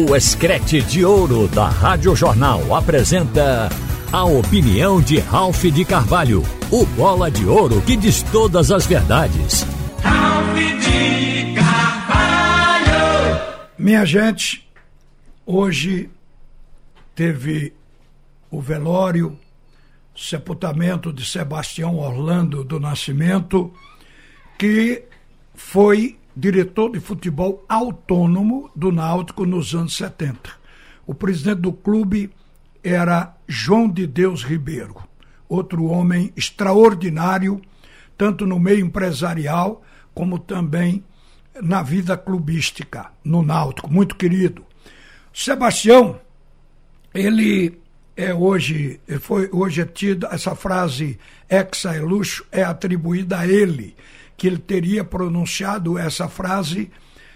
O Escrete de Ouro da Rádio Jornal apresenta a opinião de Ralph de Carvalho, o bola de ouro que diz todas as verdades. Ralph de Carvalho! Minha gente, hoje teve o velório, sepultamento de Sebastião Orlando do Nascimento, que foi diretor de futebol autônomo do Náutico nos anos 70. O presidente do clube era João de Deus Ribeiro, outro homem extraordinário, tanto no meio empresarial como também na vida clubística, no Náutico, muito querido. Sebastião, ele é hoje, foi hoje é tido, essa frase exa é luxo é atribuída a ele que ele teria pronunciado essa frase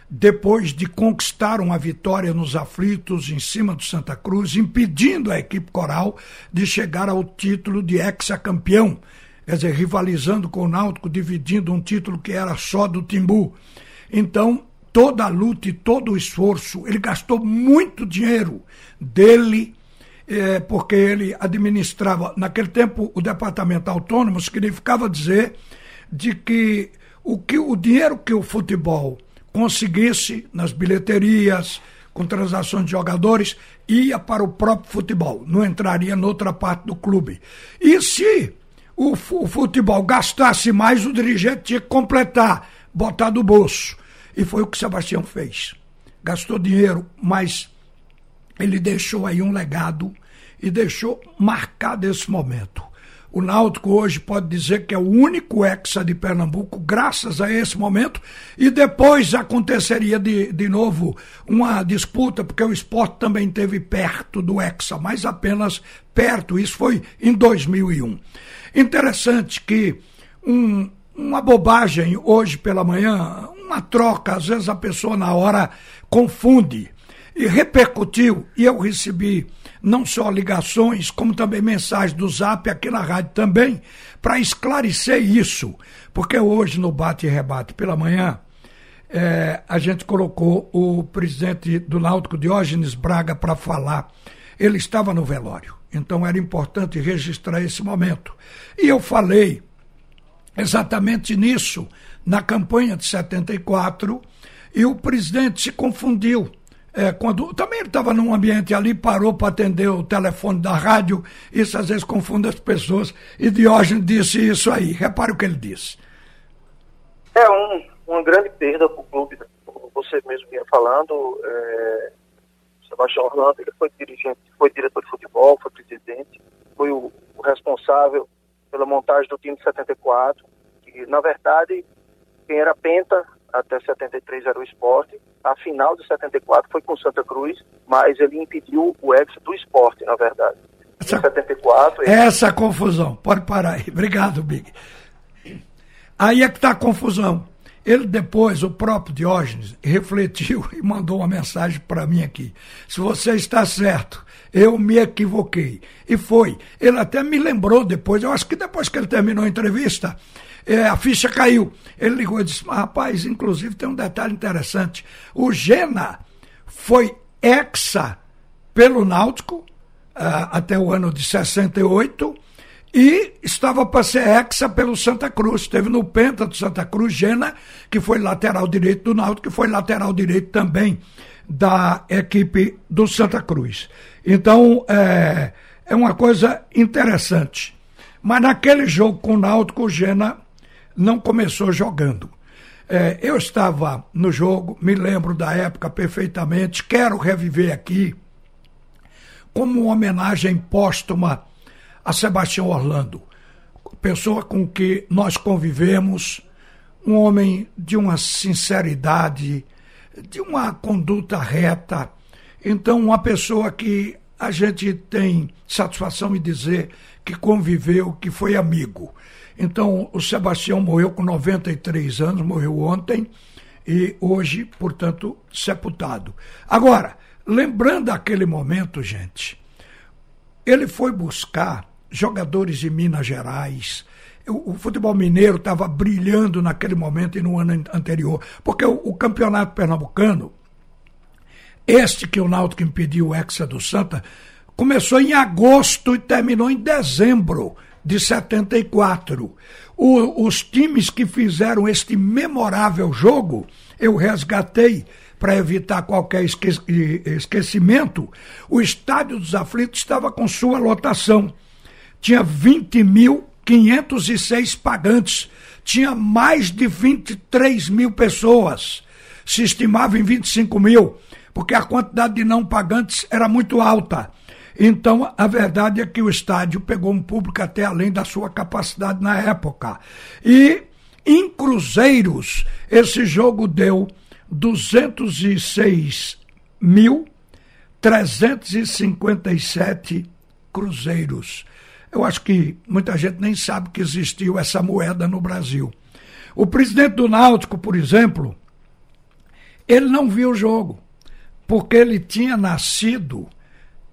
depois de conquistar uma vitória nos aflitos em cima do Santa Cruz, impedindo a equipe coral de chegar ao título de ex-campeão, quer dizer, rivalizando com o Náutico, dividindo um título que era só do Timbu. Então, toda a luta e todo o esforço, ele gastou muito dinheiro dele, é, porque ele administrava, naquele tempo, o departamento autônomo significava dizer de que o, que o dinheiro que o futebol conseguisse nas bilheterias, com transações de jogadores, ia para o próprio futebol, não entraria noutra parte do clube. E se o, futebol gastasse mais, o dirigente tinha que completar, botar do bolso. E foi o que Sebastião fez. Gastou dinheiro, mas ele deixou aí um legado e deixou marcado esse momento. O Náutico hoje pode dizer que é o único hexa de Pernambuco, graças a esse momento, e depois aconteceria de, de novo uma disputa, porque o esporte também teve perto do hexa, mas apenas perto, isso foi em 2001. Interessante que um, uma bobagem hoje pela manhã, uma troca, às vezes a pessoa na hora confunde e repercutiu, e eu recebi não só ligações, como também mensagens do Zap aqui na rádio também, para esclarecer isso. Porque hoje, no bate e rebate pela manhã, é, a gente colocou o presidente do Náutico, Diógenes Braga, para falar. Ele estava no velório, então era importante registrar esse momento. E eu falei exatamente nisso na campanha de 74, e o presidente se confundiu é, quando também ele estava num ambiente ali, parou para atender o telefone da rádio, isso às vezes confunde as pessoas, e Diógenes disse isso aí. Repare o que ele disse. É um, uma grande perda para o clube, né? como você mesmo vinha falando. É, Sebastião Orlando ele foi dirigente, foi diretor de futebol, foi presidente, foi o, o responsável pela montagem do time de 74. E, na verdade, quem era penta até 73 era o esporte. A final de 74 foi com Santa Cruz, mas ele impediu o êxito do esporte, na verdade. Essa, em 74. Ele... Essa confusão. Pode parar aí. Obrigado, Big. Aí é que está a confusão. Ele depois, o próprio Diógenes, refletiu e mandou uma mensagem para mim aqui. Se você está certo, eu me equivoquei. E foi. Ele até me lembrou depois, eu acho que depois que ele terminou a entrevista, é, a ficha caiu. Ele ligou e disse: rapaz, inclusive tem um detalhe interessante. O Gena foi exa pelo Náutico uh, até o ano de 68 e estava para ser exa pelo Santa Cruz. Teve no Penta do Santa Cruz, Gena, que foi lateral direito do Náutico, que foi lateral direito também da equipe do Santa Cruz. Então, é, é uma coisa interessante. Mas naquele jogo com o Náutico, o Gena não começou jogando. É, eu estava no jogo, me lembro da época perfeitamente, quero reviver aqui como uma homenagem póstuma a Sebastião Orlando, pessoa com que nós convivemos, um homem de uma sinceridade, de uma conduta reta. Então, uma pessoa que a gente tem satisfação em dizer que conviveu, que foi amigo. Então, o Sebastião morreu com 93 anos, morreu ontem, e hoje, portanto, sepultado. Agora, lembrando aquele momento, gente, ele foi buscar jogadores de Minas Gerais. O, futebol mineiro estava brilhando naquele momento e no ano anterior, porque o, o campeonato pernambucano Este que o Náutico impediu o Hexa do Santa começou em agosto e terminou em dezembro de 74. O, os times que fizeram este memorável jogo, eu resgatei para evitar qualquer esque esquecimento. O Estádio dos Aflitos estava com sua lotação. Tinha 20.506 pagantes. Tinha mais de 23 mil pessoas. Se estimava em 25 mil, porque a quantidade de não pagantes era muito alta. Então, a verdade é que o estádio pegou um público até além da sua capacidade na época. E em cruzeiros, esse jogo deu 206.357 cruzeiros. Eu acho que muita gente nem sabe que existiu essa moeda no Brasil. O presidente do Náutico, por exemplo, ele não viu o jogo, porque ele tinha nascido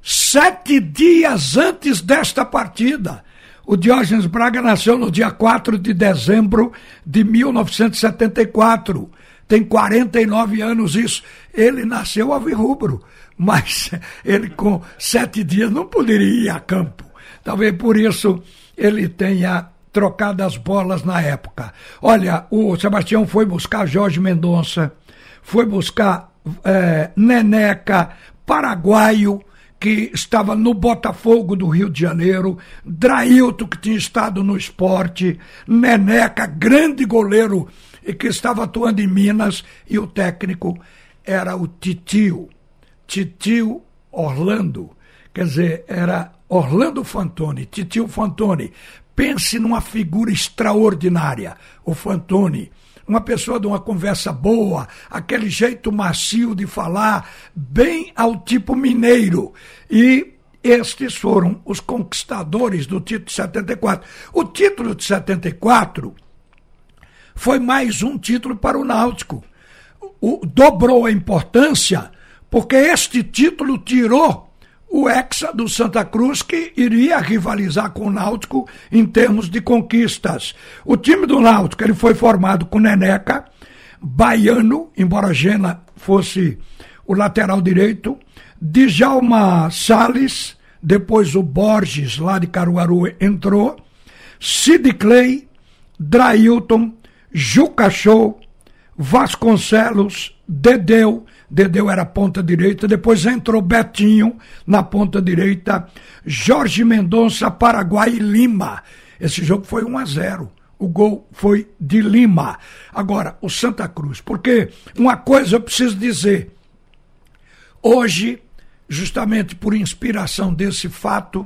sete dias antes desta partida. O Diógenes Braga nasceu no dia 4 de dezembro de 1974. Tem 49 anos isso. Ele nasceu alvirrubro, mas ele com sete dias não poderia ir a campo. Talvez por isso ele tenha trocado as bolas na época. Olha, o Sebastião foi buscar Jorge Mendonça, foi buscar é, Neneca, paraguaio, que estava no Botafogo do Rio de Janeiro, Drailton, que tinha estado no esporte, Neneca, grande goleiro e que estava atuando em Minas, e o técnico era o Titio, Titio Orlando. Quer dizer, era Orlando Fantoni, Titio Fantoni. Pense numa figura extraordinária, o Fantoni uma pessoa de uma conversa boa, aquele jeito macio de falar, bem ao tipo mineiro. E estes foram os conquistadores do título de 74. O título de 74 foi mais um título para o Náutico. O, dobrou a importância, porque este título tirou o Hexa do Santa Cruz, que iria rivalizar com o Náutico em termos de conquistas. O time do Náutico ele foi formado com Neneca, Baiano, embora Gena fosse o lateral direito, Djalma Salles, depois o Borges, lá de Caruaru, entrou, Sid Clay, Drailton, Juca Show, Vasconcelos, Dedeu, Dedeu era ponta direita, depois entrou Betinho na ponta direita, Jorge Mendonça, Paraguai e Lima. Esse jogo foi 1 a 0. O gol foi de Lima. Agora, o Santa Cruz, porque uma coisa eu preciso dizer. Hoje, justamente por inspiração desse fato,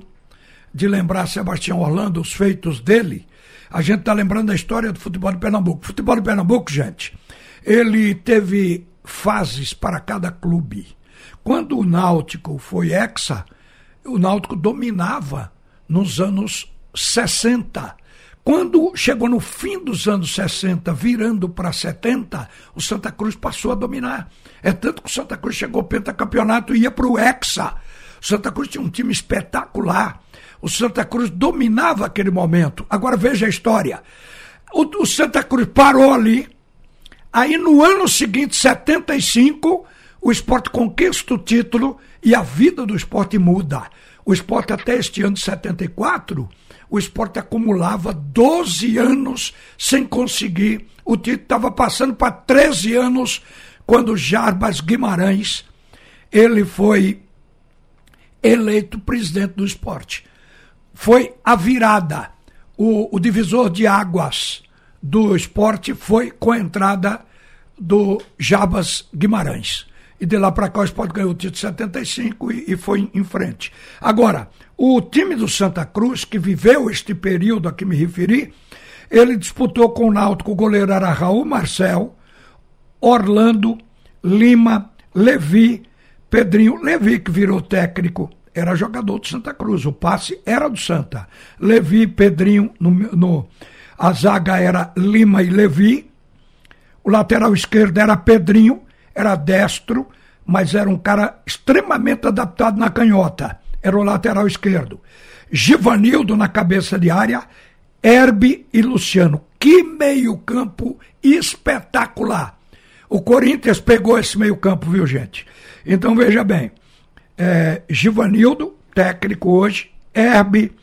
de lembrar Sebastião Orlando, os feitos dele, a gente está lembrando da história do futebol de Pernambuco. O futebol de Pernambuco, gente, ele teve fases para cada clube. Quando o Náutico foi hexa, o Náutico dominava nos anos 60. Quando chegou no fim dos anos 60, virando para 70, o Santa Cruz passou a dominar. É tanto que o Santa Cruz chegou ao pentacampeonato e ia para o Hexa. O Santa Cruz tinha um time espetacular. O Santa Cruz dominava aquele momento. Agora veja a história. O, o Santa Cruz parou ali, Aí no ano seguinte, 75, o esporte conquista o título e a vida do esporte muda. O esporte até este ano de 74, o esporte acumulava 12 anos sem conseguir. O título estava passando para 13 anos quando Jarbas Guimarães ele foi eleito presidente do esporte. Foi a virada. O, o divisor de águas do esporte foi com a entrada do Jabas Guimarães. E de lá para cá o esporte ganhou o título de 75 e, e foi em frente. Agora, o time do Santa Cruz, que viveu este período a que me referi, ele disputou com o Náutico, o goleiro era Raul Marcel, Orlando, Lima, Levi, Pedrinho. Levi, que virou técnico, era jogador do Santa Cruz. O passe era do Santa. Levi, Pedrinho, no, no, a zaga era Lima e Levi. O lateral esquerdo era Pedrinho, era destro, mas era um cara extremamente adaptado na canhota. Era o lateral esquerdo. Givanildo na cabeça de área, Herbe e Luciano. Que meio-campo espetacular! O Corinthians pegou esse meio-campo, viu, gente? Então veja bem: é, Givanildo, técnico hoje, Herbe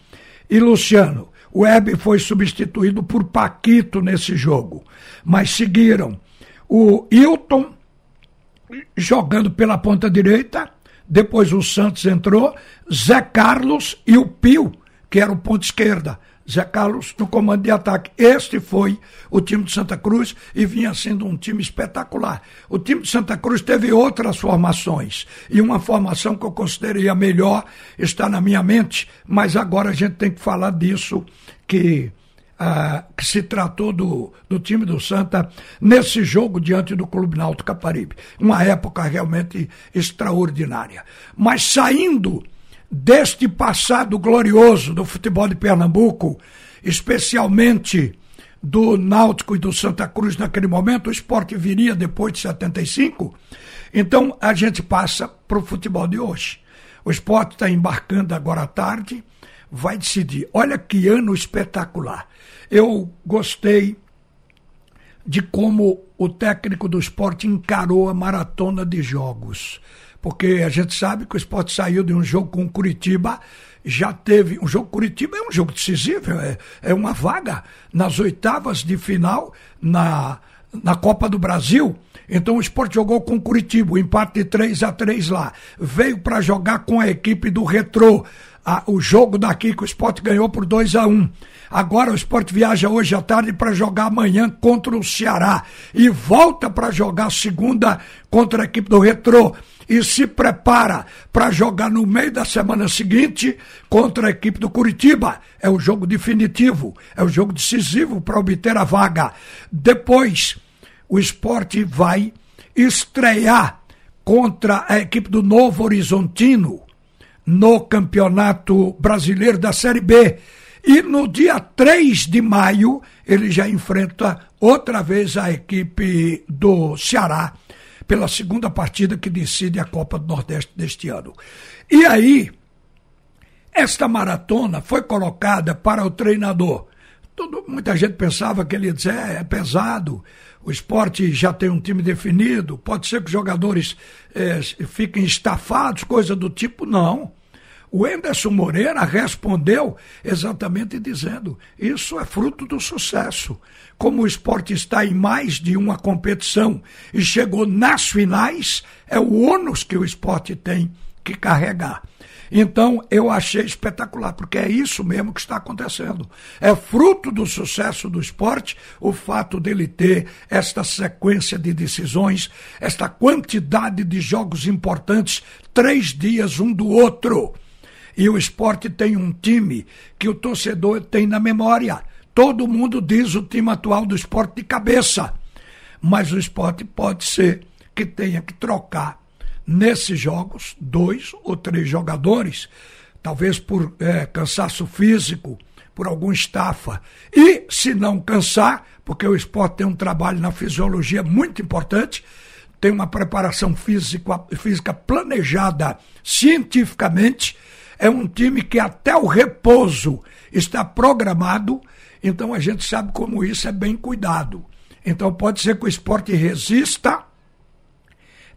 e Luciano. Herbe foi substituído por Paquito nesse jogo, mas seguiram o Hilton jogando pela ponta direita, depois o Santos entrou, Zé Carlos e o Pio, que era o ponto esquerda. Zé Carlos no comando de ataque. Este foi o time de Santa Cruz e vinha sendo um time espetacular. O time de Santa Cruz teve outras formações e uma formação que eu considerei a melhor está na minha mente, mas agora a gente tem que falar disso que ah, que se tratou do, do time do Santa nesse jogo diante do Clube Náutico Caparibe. Uma época realmente extraordinária. Mas saindo deste passado glorioso do futebol de Pernambuco, especialmente do Náutico e do Santa Cruz naquele momento, o esporte viria depois de 75. Então a gente passa para o futebol de hoje. O esporte está embarcando agora à tarde, vai decidir. Olha que ano espetacular. Eu gostei de como o técnico do esporte encarou a maratona de jogos porque a gente sabe que o esporte saiu de um jogo com o Curitiba, já teve. Um jogo Curitiba é um jogo decisivo, é, é uma vaga nas oitavas de final na, na Copa do Brasil. Então o esporte jogou com o Curitiba, empate de 3 a 3 lá. Veio para jogar com a equipe do Retrô. A, o jogo daqui que o esporte ganhou por 2 a 1 Agora o esporte viaja hoje à tarde para jogar amanhã contra o Ceará. E volta para jogar segunda contra a equipe do Retrô e se prepara para jogar no meio da semana seguinte contra a equipe do Curitiba. É o jogo definitivo, é o jogo decisivo para obter a vaga. Depois, o esporte vai estrear contra a equipe do Novo Horizontino no Campeonato Brasileiro da Série B. E no dia 3 de maio, ele já enfrenta outra vez a equipe do Ceará pela segunda partida que decide a Copa do Nordeste deste ano. E aí, esta maratona foi colocada para o treinador. Muita gente pensava que ele ia dizer, é, é pesado, o esporte já tem um time definido, pode ser que os jogadores é, fiquem estafados, coisa do tipo. Não. O Enderson Moreira respondeu exatamente dizendo: isso é fruto do sucesso. Como o esporte está em mais de uma competição e chegou nas finais, é o ônus que o esporte tem que carregar. Então eu achei espetacular, porque é isso mesmo que está acontecendo. É fruto do sucesso do esporte o fato dele ter esta sequência de decisões, esta quantidade de jogos importantes, três dias um do outro. E o esporte tem um time que o torcedor tem na memória. Todo mundo diz o time atual do esporte de cabeça. Mas o esporte pode ser que tenha que trocar nesses jogos dois ou três jogadores, talvez por é, cansaço físico, por algum estafa. E, se não cansar, porque o esporte tem um trabalho na fisiologia muito importante, tem uma preparação física, física planejada cientificamente é um time que até o repouso está programado, então a gente sabe como isso é bem cuidado. Então pode ser que o esporte resista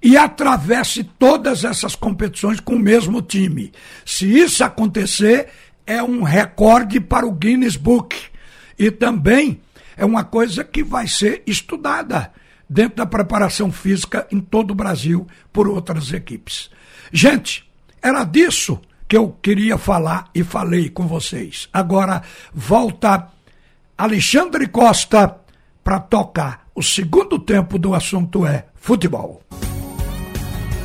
e atravesse todas essas competições com o mesmo time. Se isso acontecer, é um recorde para o Guinness Book. E também é uma coisa que vai ser estudada dentro da preparação física em todo o Brasil por outras equipes. Gente, era disso que eu queria falar e falei com vocês. Agora volta Alexandre Costa para tocar. O segundo tempo do assunto é futebol.